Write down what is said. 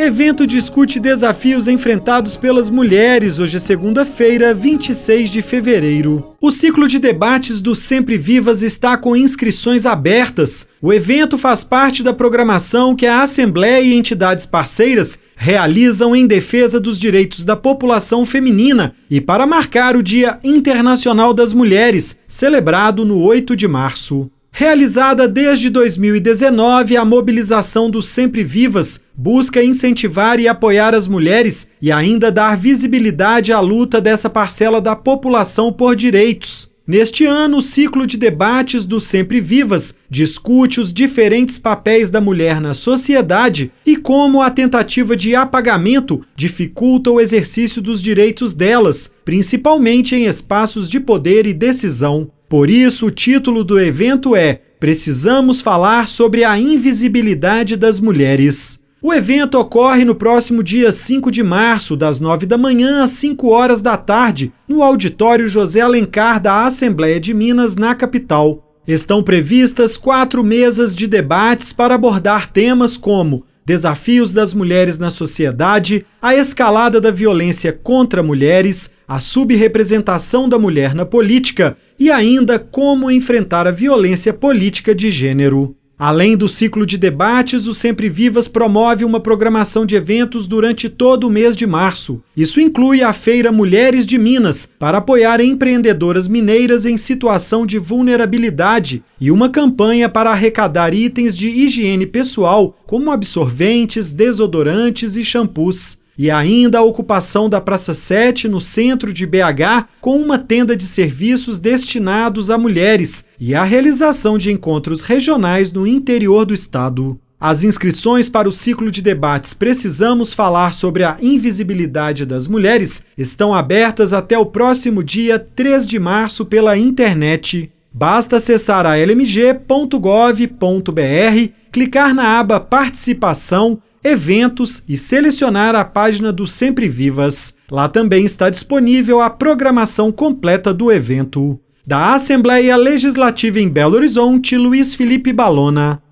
Evento discute desafios enfrentados pelas mulheres hoje segunda-feira, 26 de fevereiro. O ciclo de debates do Sempre Vivas está com inscrições abertas. O evento faz parte da programação que a Assembleia e entidades parceiras realizam em defesa dos direitos da população feminina e para marcar o Dia Internacional das Mulheres, celebrado no 8 de março. Realizada desde 2019, a mobilização do Sempre Vivas busca incentivar e apoiar as mulheres e ainda dar visibilidade à luta dessa parcela da população por direitos. Neste ano, o ciclo de debates do Sempre Vivas discute os diferentes papéis da mulher na sociedade e como a tentativa de apagamento dificulta o exercício dos direitos delas, principalmente em espaços de poder e decisão. Por isso, o título do evento é Precisamos falar sobre a invisibilidade das mulheres. O evento ocorre no próximo dia 5 de março, das 9 da manhã às 5 horas da tarde, no auditório José Alencar da Assembleia de Minas, na capital. Estão previstas quatro mesas de debates para abordar temas como desafios das mulheres na sociedade, a escalada da violência contra mulheres, a subrepresentação da mulher na política e ainda como enfrentar a violência política de gênero. Além do ciclo de debates, o Sempre Vivas promove uma programação de eventos durante todo o mês de março. Isso inclui a Feira Mulheres de Minas, para apoiar empreendedoras mineiras em situação de vulnerabilidade, e uma campanha para arrecadar itens de higiene pessoal, como absorventes, desodorantes e shampoos e ainda a ocupação da Praça 7 no centro de BH com uma tenda de serviços destinados a mulheres e a realização de encontros regionais no interior do estado. As inscrições para o ciclo de debates Precisamos Falar sobre a Invisibilidade das Mulheres estão abertas até o próximo dia 3 de março pela internet. Basta acessar a lmg.gov.br, clicar na aba Participação eventos e selecionar a página do Sempre Vivas. Lá também está disponível a programação completa do evento. Da Assembleia Legislativa em Belo Horizonte, Luiz Felipe Balona.